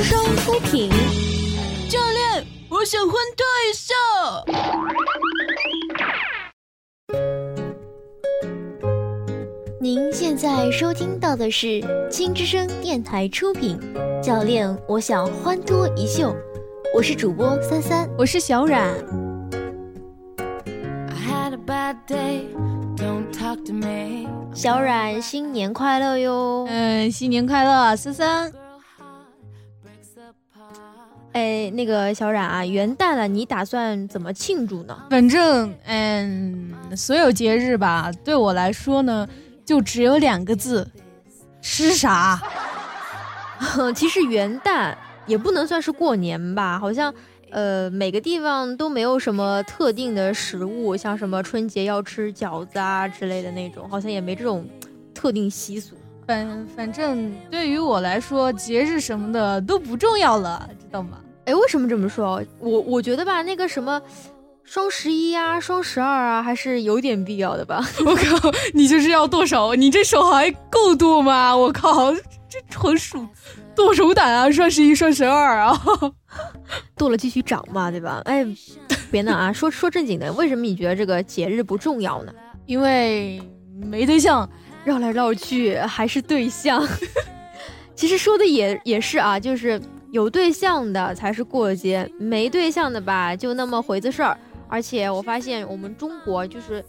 之声出品。教练，我想换退下。您现在收听到的是青之声电台出品。教练，我想欢脱一秀。我是主播三三，我是小冉。小冉，新年快乐哟！嗯，新年快乐，三三。哎，那个小冉啊，元旦了，你打算怎么庆祝呢？反正，嗯，所有节日吧，对我来说呢，就只有两个字：吃啥。其实元旦也不能算是过年吧，好像，呃，每个地方都没有什么特定的食物，像什么春节要吃饺子啊之类的那种，好像也没这种特定习俗。反反正对于我来说，节日什么的都不重要了，知道吗？哎，为什么这么说？我我觉得吧，那个什么双十一啊、双十二啊，还是有点必要的吧。我靠，你这是要剁手，你这手还够剁吗？我靠，这纯属剁手党啊！双十一、双十二啊，剁了继续涨嘛，对吧？哎，别闹啊，说说正经的，为什么你觉得这个节日不重要呢？因为没对象。绕来绕去还是对象，其实说的也也是啊，就是有对象的才是过节，没对象的吧就那么回子事儿。而且我发现我们中国就是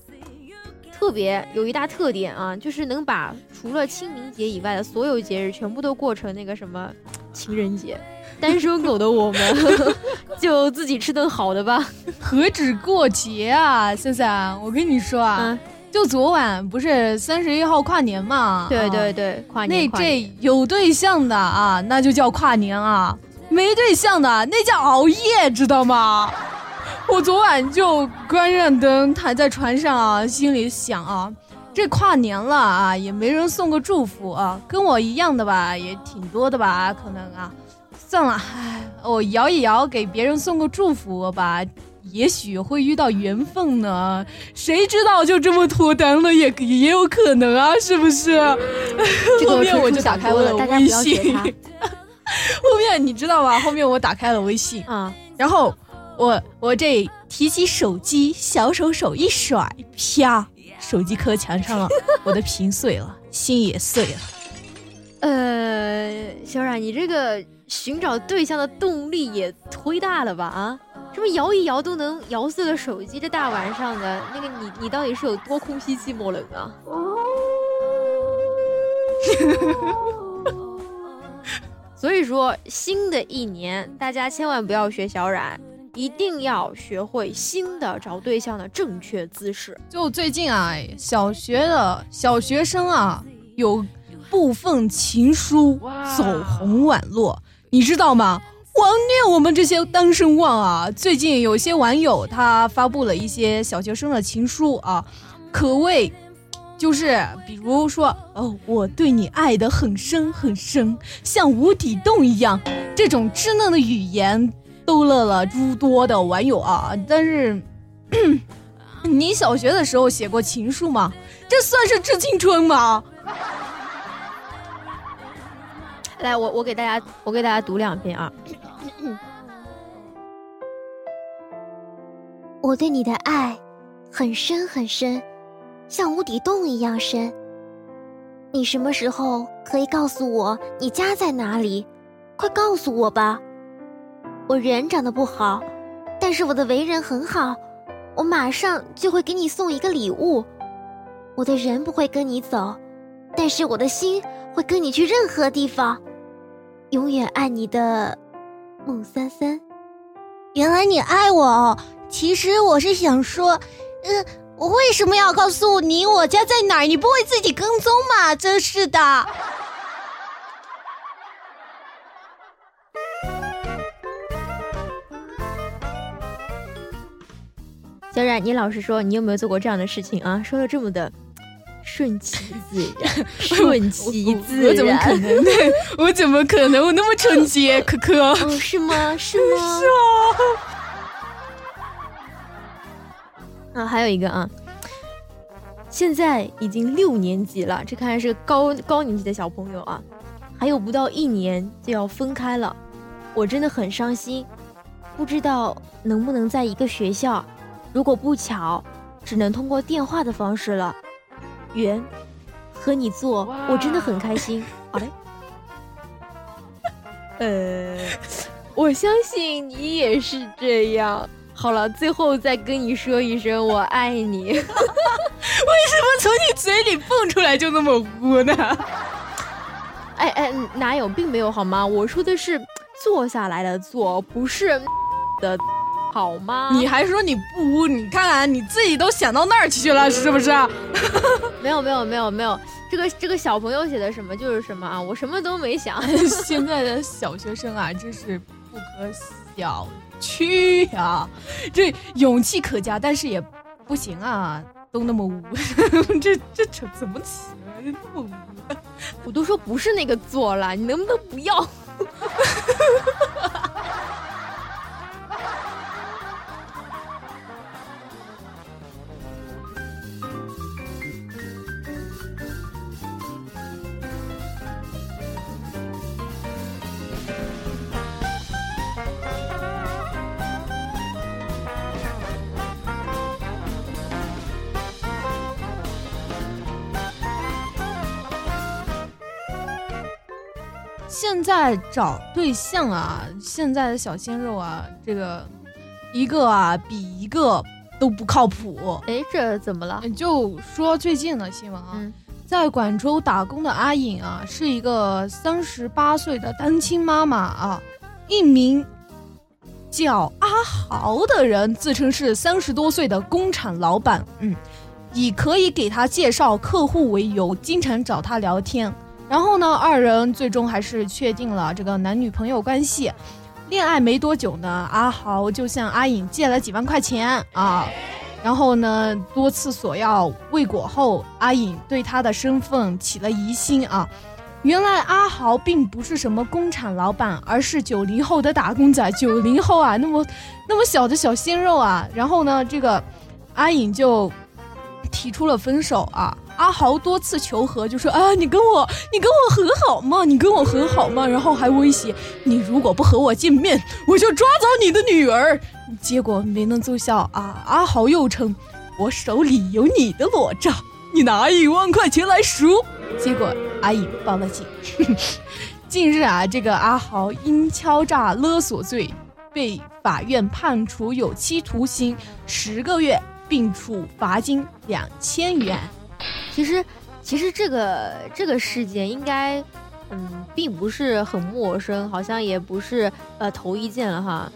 特别有一大特点啊，就是能把除了清明节以外的所有节日全部都过成那个什么 情人节。单身狗的我们 就自己吃顿好的吧，何止过节啊，森森，我跟你说啊。就昨晚不是三十一号跨年嘛？对对对，跨年。那这有对象的啊，那就叫跨年啊；没对象的那叫熬夜，知道吗？我昨晚就关上灯，躺在床上啊，心里想啊，这跨年了啊，也没人送个祝福啊，跟我一样的吧，也挺多的吧，可能啊，算了，唉，我摇一摇，给别人送个祝福吧。也许会遇到缘分呢，谁知道就这么脱单了也也有可能啊，是不是？后面我就打开了微信，后面你知道吧？后面我打开了微信啊，然后我我这提起手机，小手手一甩，啪，手机磕墙上了，我的屏碎了，心也碎了。呃，小冉，你这个寻找对象的动力也忒大了吧？啊？这么摇一摇都能摇碎了手机，这大晚上的，那个你你到底是有多空虚寂寞冷啊？所以说，新的一年大家千万不要学小冉，一定要学会新的找对象的正确姿势。就最近啊，小学的小学生啊，有部分情书走红网络，你知道吗？光虐我们这些单身汪啊！最近有些网友他发布了一些小学生的情书啊，可谓就是比如说哦，我对你爱的很深很深，像无底洞一样，这种稚嫩的语言逗乐了诸多的网友啊。但是，你小学的时候写过情书吗？这算是致青春吗？来，我我给大家我给大家读两遍啊。我对你的爱很深很深，像无底洞一样深。你什么时候可以告诉我你家在哪里？快告诉我吧。我人长得不好，但是我的为人很好。我马上就会给你送一个礼物。我的人不会跟你走，但是我的心会跟你去任何地方。永远爱你的。孟三三，原来你爱我哦。其实我是想说，呃，我为什么要告诉你我家在哪儿？你不会自己跟踪吗？真是的。小冉，你老实说，你有没有做过这样的事情啊？说的这么的。顺其自然，顺其自然。我怎么可能？我怎么可能？我那么纯洁，可可。哦，是吗？是吗？是啊。啊，还有一个啊，现在已经六年级了，这看来是个高高年级的小朋友啊，还有不到一年就要分开了。我真的很伤心，不知道能不能在一个学校。如果不巧，只能通过电话的方式了。圆，和你做，我真的很开心。好嘞。呃，我相信你也是这样。好了，最后再跟你说一声我爱你。为什么从你嘴里蹦出来就那么污呢？哎哎，哪有，并没有好吗？我说的是坐下来的坐，不是的。好吗？你还说你不污？你看看你自己都想到那儿去了，是不是？没有没有没有没有，这个这个小朋友写的什么就是什么啊，我什么都没想。现在的小学生啊，真是不可小觑呀！这勇气可嘉，但是也不行啊，都那么污，这这怎怎么起来那么污？我都说不是那个做了，你能不能不要？现在找对象啊，现在的小鲜肉啊，这个一个啊比一个都不靠谱。哎，这怎么了？就说最近的新闻啊，在广州打工的阿颖啊，是一个三十八岁的单亲妈妈啊。一名叫阿豪的人自称是三十多岁的工厂老板，嗯，以可以给他介绍客户为由，经常找他聊天。然后呢，二人最终还是确定了这个男女朋友关系。恋爱没多久呢，阿豪就向阿颖借了几万块钱啊。然后呢，多次索要未果后，阿颖对他的身份起了疑心啊。原来阿豪并不是什么工厂老板，而是九零后的打工仔。九零后啊，那么那么小的小鲜肉啊。然后呢，这个阿颖就提出了分手啊。阿豪多次求和，就说啊，你跟我，你跟我和好吗？你跟我和好吗？然后还威胁你，如果不和我见面，我就抓走你的女儿。结果没能奏效啊！阿豪又称我手里有你的裸照，你拿一万块钱来赎。结果阿颖报了警。近日啊，这个阿豪因敲诈勒索罪被法院判处有期徒刑十个月，并处罚金两千元。其实，其实这个这个事件应该，嗯，并不是很陌生，好像也不是呃头一件了哈。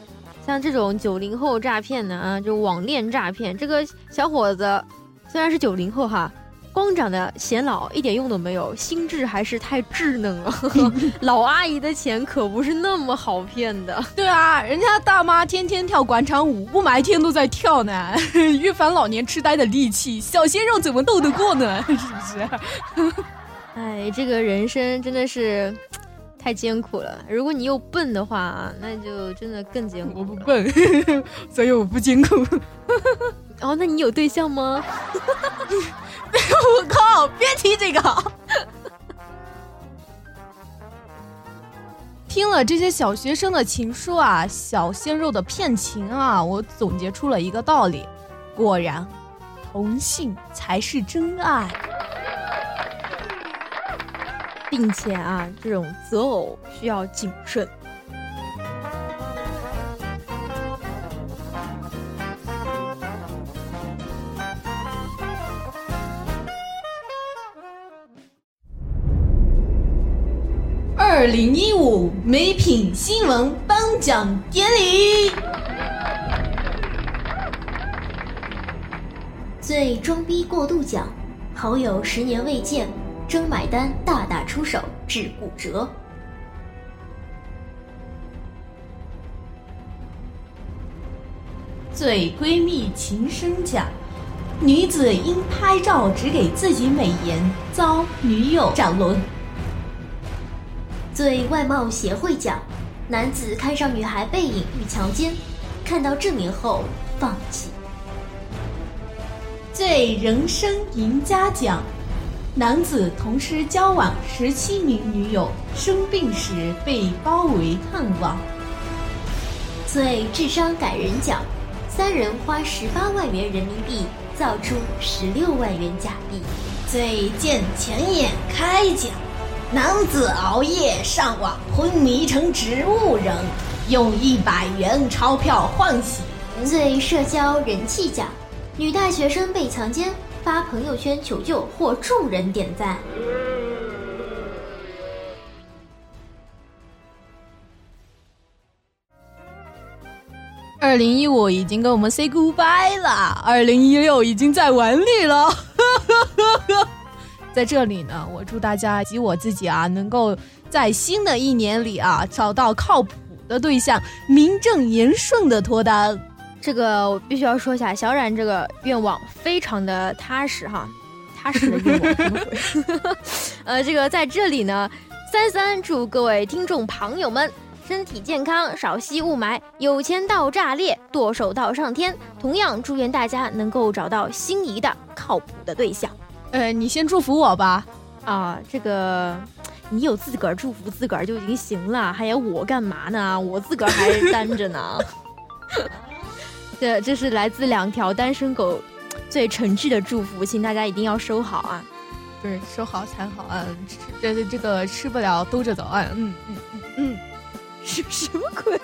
像这种九零后诈骗的啊，就网恋诈骗，这个小伙子虽然是九零后哈。光长得显老一点用都没有，心智还是太稚嫩了。老阿姨的钱可不是那么好骗的。对啊，人家大妈天天跳广场舞，雾霾天都在跳呢，预防老年痴呆的利器，小鲜肉怎么斗得过呢？是不是？哎，这个人生真的是太艰苦了。如果你又笨的话啊，那就真的更艰苦。我不笨，所以我不艰苦。哦，那你有对象吗？我靠！别提这个。听了这些小学生的情书啊，小鲜肉的骗情啊，我总结出了一个道理：果然，同性才是真爱，并且啊，这种择偶需要谨慎。二零一五美品新闻颁奖典礼，最装逼过度奖，好友十年未见，真买单，大打出手致骨折。最闺蜜情深奖，女子因拍照只给自己美颜，遭女友斩轮。最外貌协会奖，男子看上女孩背影欲强奸，看到证明后放弃。最人生赢家奖，男子同时交往十七名女友，生病时被包围探望。最智商感人奖，三人花十八万元人民币造出十六万元假币。最见钱眼开奖，男子熬夜上网昏迷成植物人，用一百元钞票换醒。最社交人气奖，女大学生被强奸，发朋友圈求救，获众人点赞。二零一五已经跟我们 say goodbye 了，二零一六已经在碗里了。在这里呢，我祝大家及我自己啊，能够在新的一年里啊，找到靠谱的对象，名正言顺的脱单。这个我必须要说一下，小冉这个愿望非常的踏实哈，踏实的愿望什么鬼？呃，这个在这里呢，三三祝各位听众朋友们身体健康，少吸雾霾，有钱到炸裂，剁手到上天。同样祝愿大家能够找到心仪的靠谱的对象。呃，你先祝福我吧。啊，这个你有自个儿祝福自个儿就已经行了，还要我干嘛呢？我自个儿还单着呢。这这是来自两条单身狗最诚挚的祝福，请大家一定要收好啊！对，收好才好啊！这这个吃不了兜着走啊！嗯嗯嗯嗯，什什么鬼？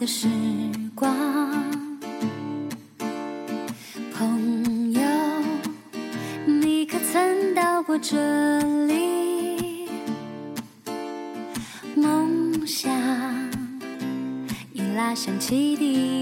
的时光。朋友，你可曾到过这里？梦想已拉响汽笛，